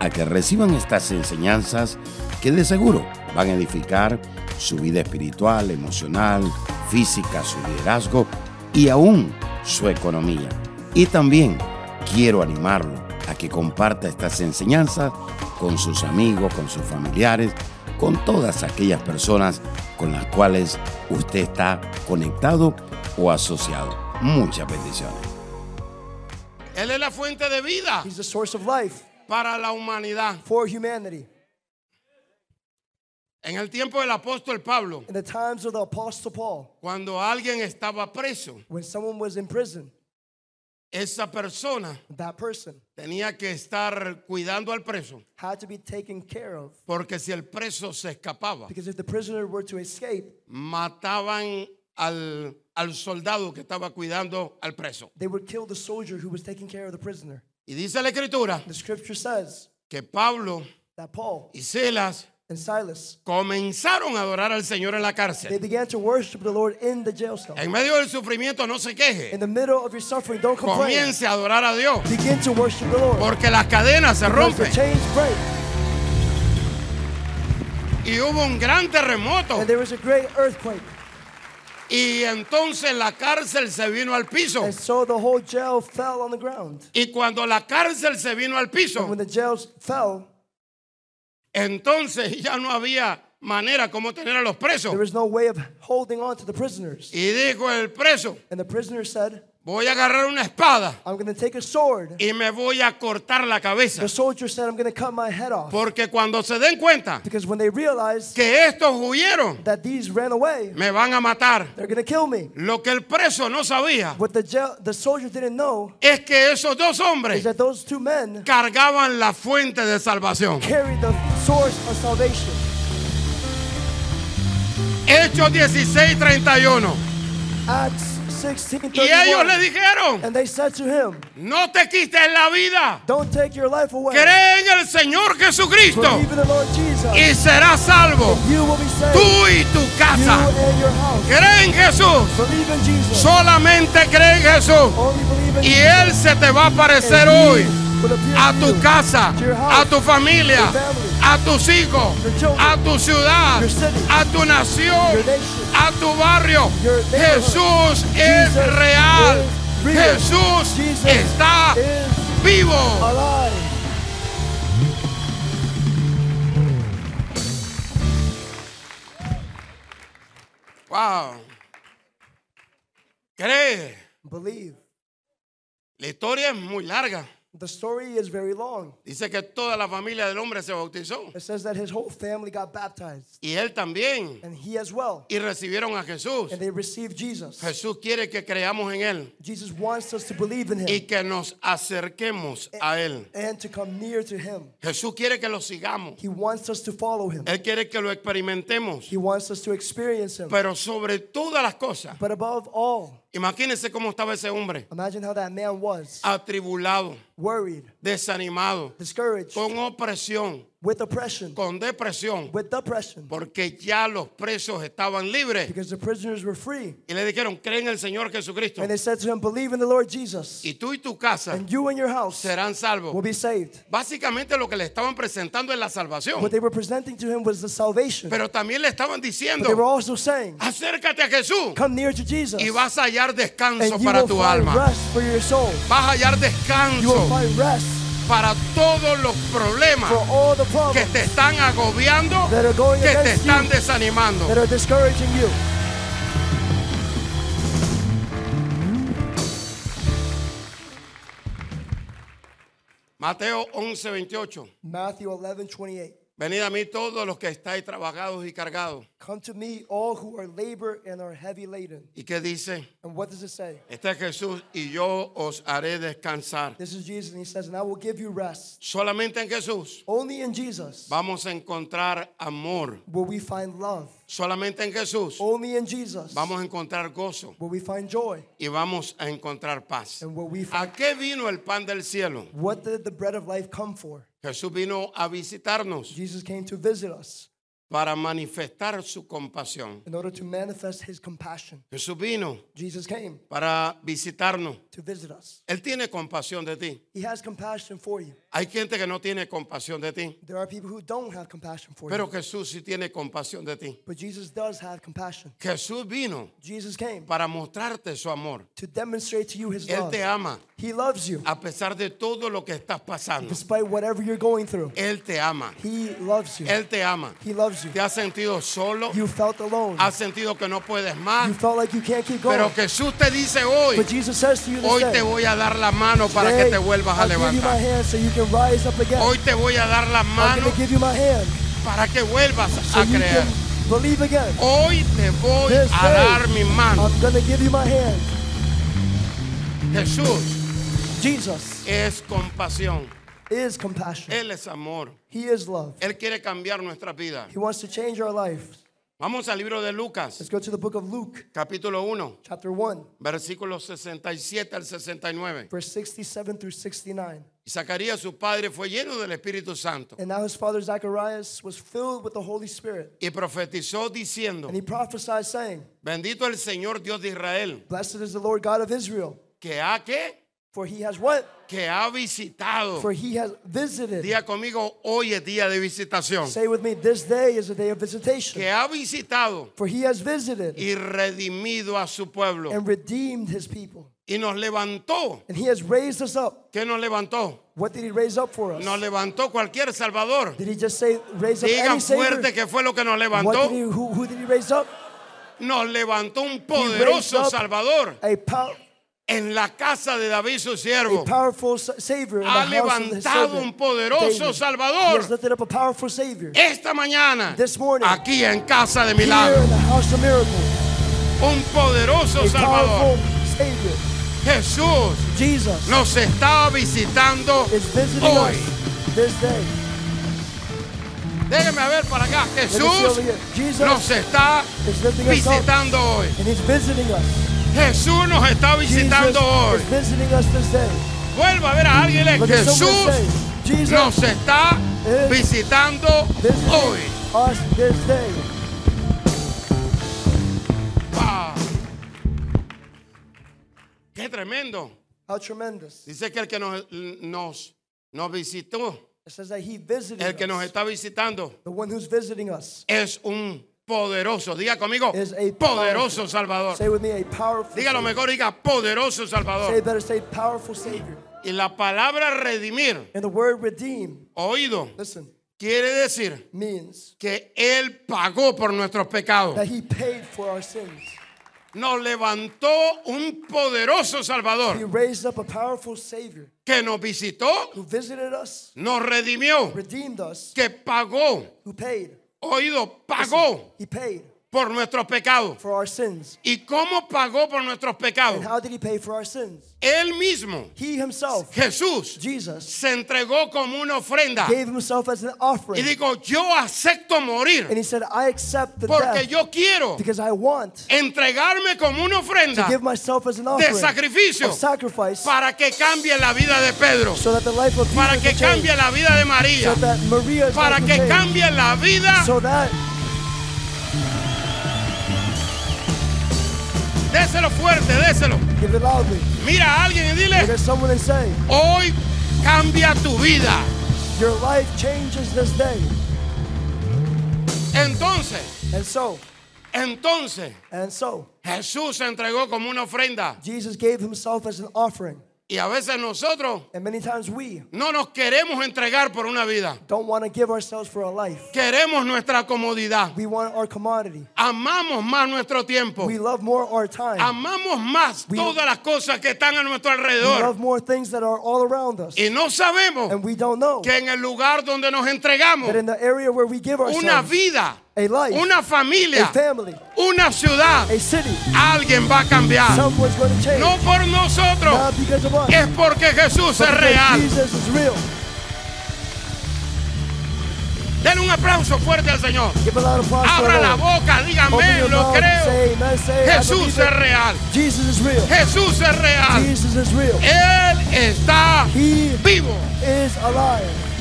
a que reciban estas enseñanzas que de seguro van a edificar su vida espiritual, emocional, física, su liderazgo y aún su economía. Y también quiero animarlo a que comparta estas enseñanzas con sus amigos, con sus familiares, con todas aquellas personas con las cuales usted está conectado o asociado. Muchas bendiciones. Él es la fuente de vida He's the source of life para la humanidad. for humanity. En el tiempo del apóstol Pablo, In the times of the Apostle Paul, cuando alguien estaba preso, when someone was in prison, esa persona that person tenía que estar cuidando al preso, had to be taken care of porque si el preso se escapaba, because if the prisoner were to escape, mataban al, al soldado que estaba cuidando al preso. they would kill the soldier who was taking care of the prisoner. Y dice la escritura The scripture says que Pablo that Paul y Silas and Silas comenzaron a adorar al Señor en la they cárcel. began to worship the Lord in the jail cell. En medio del sufrimiento no se In queje, the middle of your suffering, don't complain. comience a adorar a Dios, Begin to worship the Lord. porque las cadenas se Because the rompen. chains break. Y hubo un gran terremoto. And there was a great earthquake. Y entonces la cárcel se vino al piso. And so the whole jail fell on the ground. Y cuando la cárcel se vino al And piso, when the jail fell, entonces ya no había manera como tener a los presos. there was no way of holding on to the prisoners. Y dijo el preso, And the prisoner said, voy a agarrar una espada I'm going to take a sword. y me voy a cortar la cabeza. The soldier said, I'm going to cut my head off. Porque cuando se den cuenta Because when they realized que estos huyeron, that these ran away, me van a matar. they're going to kill me. Lo que el preso no sabía What the, jail, the soldier didn't know es que esos dos is hombres that those two men cargaban la fuente de salvación. carried the source of salvation. Hechos 16, 31. Acts 16 Y ellos le dijeron, And they said to him, no te quites la vida. Don't take your life away. Cree en el Señor Jesucristo y serás salvo. Tú y tu casa. Cree en Jesús. Solamente cree en Jesús. Y. Él se te va a aparecer hoy a tu casa, a tu familia, a tus hijos, a tu ciudad, a tu nación, a tu barrio. Jesús es real. Jesús está vivo. Wow. Cree. Believe. La historia es muy larga. The story is very long. Dice que toda la familia del hombre se bautizó. It says that his whole family got baptized, Y él también. and he as well. Y recibieron a Jesús. And they received Jesus. Jesús quiere que creamos en Él Jesus wants us to believe in him y que nos acerquemos a Él. and to come near to him. Jesús quiere que lo sigamos. He wants us to follow him. Él quiere que lo experimentemos. He wants us to experience him. Pero sobre todas las cosas, But above all, imagínense cómo estaba ese hombre. imagine how that man was. Atribulado, worried, desanimado, discouraged, con opresión, with oppression, con depresión. with depression, Porque ya los presos estaban libres. because the prisoners were free. Y le dijeron, creen en el Señor Jesucristo. And they said to him, Believe in the Lord Jesus, Y tú y tu casa and you and your house serán salvos. will be saved. Básicamente lo que le estaban presentando es la salvación. What they were presenting to him was the salvation. Pero también le estaban But they were diciendo, also saying, acércate a Jesús Come near to Jesus, y vas a hallar descanso and you para will tu find alma. rest for your soul. Vas a hallar You will descanso find rest para todos los problemas que te están agobiando, que te están desanimando. Mateo 11, 28. Matthew 11, 28. Venid a mí todos los que estáis trabajados y cargados. Come to me, all who are labor and are heavy laden. ¿Y qué dice? And what does it say? Este es Jesús y yo os haré descansar. This is Jesus, and he says, And I will give you rest. Solamente en Jesús Only in Jesus vamos a encontrar amor. will we find love. Solamente en Jesús Only in Jesus vamos a encontrar gozo will we find joy. y vamos a encontrar paz. And will we find ¿A qué vino el pan del cielo? what did the bread of life come for? Jesús vino a visitarnos Jesus came to visit us para manifestar su compasión. in order to manifest his compassion. Jesús vino Jesus came para visitarnos. to visit us. Él tiene compasión de ti. He has compassion for you. Hay gente que no tiene compasión de ti, There are people who don't have compassion for pero you. Jesús sí tiene compasión de ti. But Jesus does have compassion. Jesús vino Jesus came para mostrarte su amor. to demonstrate to you his Él love. te ama He loves you a pesar de todo lo que estás pasando. despite whatever you're going through. Él te ama. He loves you. Él te ama. He loves you. Te has sentido solo, You felt alone. has sentido que no puedes más, You felt like you can't keep going. pero Jesús te dice hoy, But Jesus says to you this hoy day, te voy a dar la mano para que "Today, te vuelvas a I'll give you my levantar. hand so you can rise up again. Hoy te voy a dar la mano give you my hand para que vuelvas so a you creer. can believe again. Hoy te voy This a dar mi mano. I'm to give you my hand. Jesús Jesus es compasión. is compassion. Él es amor. He is love. Él quiere cambiar nuestra vida. He wants to change our life. Vamos al libro de Lucas, Let's go to the book of Luke, capítulo 1, chapter 1, versículos 67 al 69. verse 67 through 69. Y Zacarías, su padre, fue lleno del Espíritu Santo And now his father Zacharias was filled with the Holy Spirit. y profetizó diciendo, And he prophesied, saying, bendito el Señor Dios de Israel, Blessed is the Lord God of Israel, que ha que for he has what? que ha visitado. For he has visited. Día conmigo, hoy es día de visitación. Say with me, this day is a day of visitation. Que ha visitado For he has visited y redimido a su pueblo. and redeemed his people. Y nos levantó. And he has raised us up. ¿Qué nos levantó? What did he raise up for us? Nos levantó cualquier Salvador. Did he just say raise up Diga any fuerte que fue lo que nos What levantó. did he, who, who did he raise up? Nos levantó un poderoso Salvador A, en la casa de David su siervo. Ha levantado un poderoso. Salvador. Esta mañana, aquí en Casa de Milagro, un poderoso Salvador. Jesús Jesus, nos está visitando hoy. Déjeme ver para acá. Jesús nos está visitando hoy. Jesús nos está visitando hoy. Vuelva a ver a alguien. Jesús nos está is visitando hoy. Tremendo. How tremendous. Dice que el que nos, nos, nos visitó, It says that He visited el que nos está visitando, The one who's visiting us es un poderoso. Diga conmigo, is a poderoso Salvador. Say with me, a powerful Dígalo Savior. mejor, diga poderoso Say Salvador. better, say powerful Savior. Y la palabra redimir, And the word redeem, oído, listen, quiere decir means que Él pagó por nuestros pecados. that He paid for our sins. Nos levantó un poderoso He Salvador raised up a powerful Savior que nos visitó, who visited us, nos redimió, redeemed us, que pagó, who paid. oído, pagó He paid por nuestros pecados. for our sins. ¿Y cómo pagó por nuestros pecados? And how did He pay for our sins? Él mismo, He Himself, Jesús, Jesus, se entregó como una ofrenda gave Himself as an y offering. dijo, yo acepto morir And He said, I accept the porque death yo quiero because I want entregarme como una to ofrenda give myself as an de offering sacrificio of sacrifice para que cambie la vida de Pedro, so that the life of para que cambie la vida de María, so that Maria's para que cambie la vida. so that Déselo fuerte, déselo. give it loudly. Mira a alguien y dile, someone and say, hoy cambia tu vida. Your life changes this day. Entonces, And so, entonces, and so, Jesús se entregó como una ofrenda. Jesus gave himself as an offering. Y a veces nosotros And many times we no nos queremos entregar por una vida. don't want to give ourselves for a life. Queremos nuestra comodidad. We want our commodity. Amamos más nuestro tiempo. We love more our time. Amamos más We- todas las cosas que están a nuestro We alrededor. love more things that are all around us. Y no sabemos And we don't know que en el lugar donde nos entregamos that in the area where we give una ourselves vida, a life, una a familia, family, una ciudad, a city, alguien va a cambiar. change. No por nosotros, us. es porque Jesús es real. Denle un aplauso fuerte al Señor. Abra la boca, dígame, lo creo. say say, Jesús es real. Jesus real. Jesús es real. Jesus is real. Él está He vivo. is alive.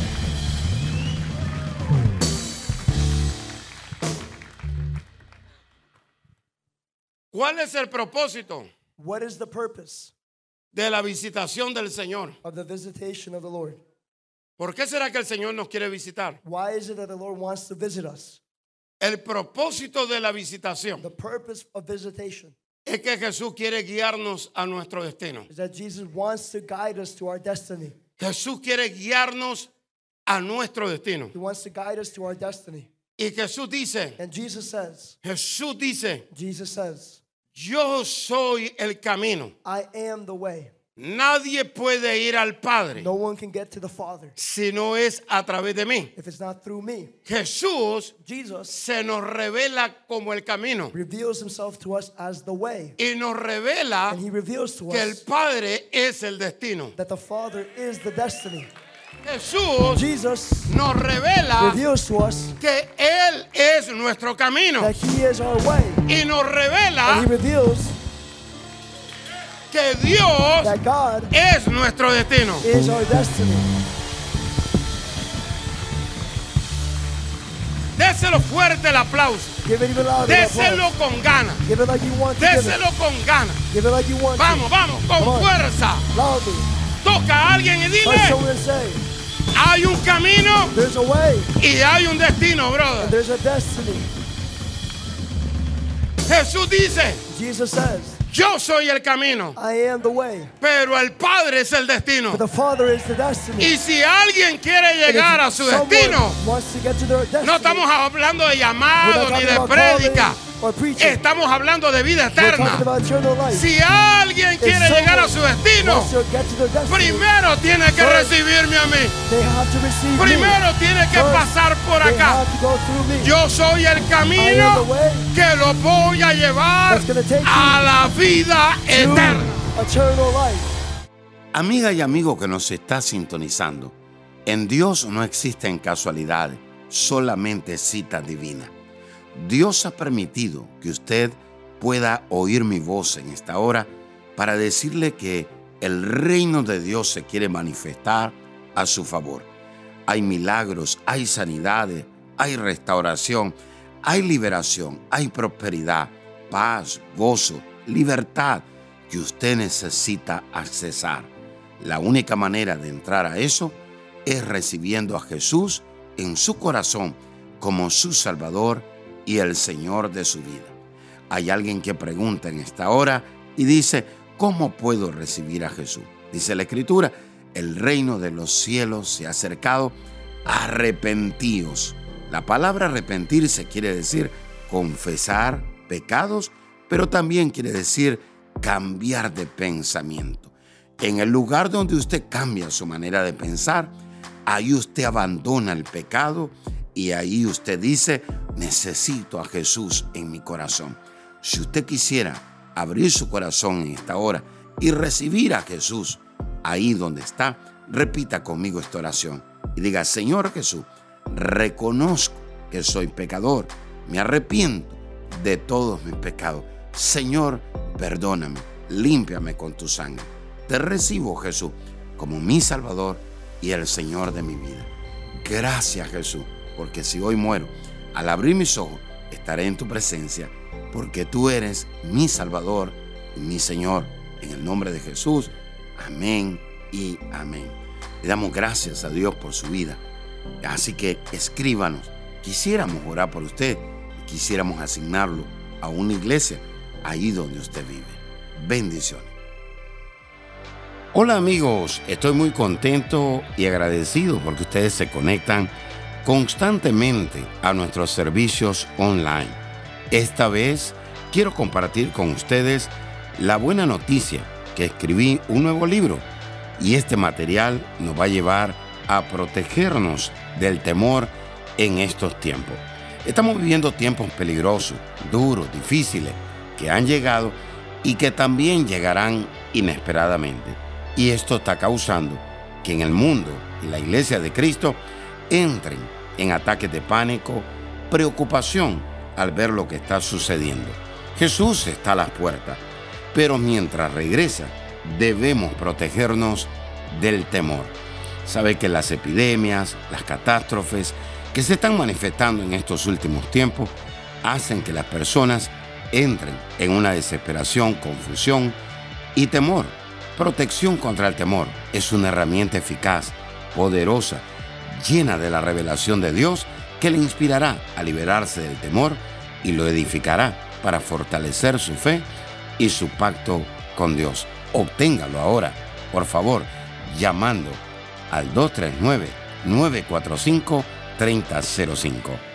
¿Cuál es el propósito What is the purpose de la visitación del Señor? of the visitation of the Lord? ¿Por qué será que el Señor nos quiere visitar? Why is it that the Lord wants to visit us? El propósito de la visitación The purpose of visitation es que Jesús quiere guiarnos a nuestro destino. is that Jesus wants to guide us to our destiny. Jesús quiere guiarnos a nuestro destino. He wants to guide us to our destiny. Y Jesús dice, And Jesus says, Jesús dice, Jesus says, yo soy el camino. I am the way. Nadie puede ir al Padre No one can get to the Father si no es a través de mí. if it's not through me. Jesús Jesus se nos revela como el camino reveals himself to us as the way. y nos revela And he reveals to que el us Padre es el destino. that the Father is the destiny. Jesús Jesus nos revela reveals to us que Él es nuestro camino that he is our way. y nos And revela he que Dios that God es nuestro destino. is our destiny. Déselo fuerte el aplauso. Déselo con ganas. Déselo con ganas. Vamos, vamos, con fuerza. Toca a alguien y dile, hay un camino there's a way y hay un destino, and brother. there's a destiny. Jesús dice, Jesus says, yo soy el camino, I am the way. pero el Padre es el destino. But the Father is the destiny. Y si alguien quiere llegar a su destino, to to destiny, no estamos hablando de llamado ni de prédica. Estamos hablando de vida eterna. Si alguien quiere llegar a su destino, primero tiene que recibirme a mí. Primero me. tiene que pasar por acá. Yo soy el camino que lo voy a llevar a la vida eterna. Amiga y amigo que nos está sintonizando, en Dios no existen casualidades, solamente citas divinas. Dios ha permitido que usted pueda oír mi voz en esta hora para decirle que el reino de Dios se quiere manifestar a su favor. Hay milagros, hay sanidades, hay restauración, hay liberación, hay prosperidad, paz, gozo, libertad que usted necesita accesar. La única manera de entrar a eso es recibiendo a Jesús en su corazón como su Salvador y el Señor de su vida. Hay alguien que pregunta en esta hora y dice, ¿cómo puedo recibir a Jesús? Dice la Escritura, el reino de los cielos se ha acercado, arrepentíos. La palabra arrepentirse quiere decir confesar pecados, pero también quiere decir cambiar de pensamiento. En el lugar donde usted cambia su manera de pensar, ahí usted abandona el pecado y ahí usted dice, necesito a Jesús en mi corazón. Si usted quisiera abrir su corazón en esta hora y recibir a Jesús ahí donde está, repita conmigo esta oración y diga, Señor Jesús, reconozco que soy pecador, me arrepiento de todos mis pecados. Señor, perdóname, límpiame con tu sangre. Te recibo, Jesús, como mi Salvador y el Señor de mi vida. Gracias, Jesús, porque si hoy muero, al abrir mis ojos, estaré en tu presencia, porque tú eres mi Salvador y mi Señor. En el nombre de Jesús, amén y amén. Le damos gracias a Dios por su vida. Así que escríbanos. Quisiéramos orar por usted y quisiéramos asignarlo a una iglesia ahí donde usted vive. Bendiciones. Hola amigos, estoy muy contento y agradecido porque ustedes se conectan constantemente a nuestros servicios online. Esta vez quiero compartir con ustedes la buena noticia que escribí un nuevo libro y este material nos va a llevar a protegernos del temor en estos tiempos. Estamos viviendo tiempos peligrosos, duros, difíciles, que han llegado y que también llegarán inesperadamente. Y esto está causando que en el mundo y la iglesia de Cristo entren en ataques de pánico, preocupación al ver lo que está sucediendo. Jesús está a las puertas, pero mientras regresa debemos protegernos del temor. Sabe que las epidemias, las catástrofes que se están manifestando en estos últimos tiempos hacen que las personas entren en una desesperación, confusión y temor. Protección contra el temor es una herramienta eficaz, poderosa, llena de la revelación de Dios que le inspirará a liberarse del temor y lo edificará para fortalecer su fe y su pacto con Dios. Obténgalo ahora, por favor, llamando al 239-945-3005.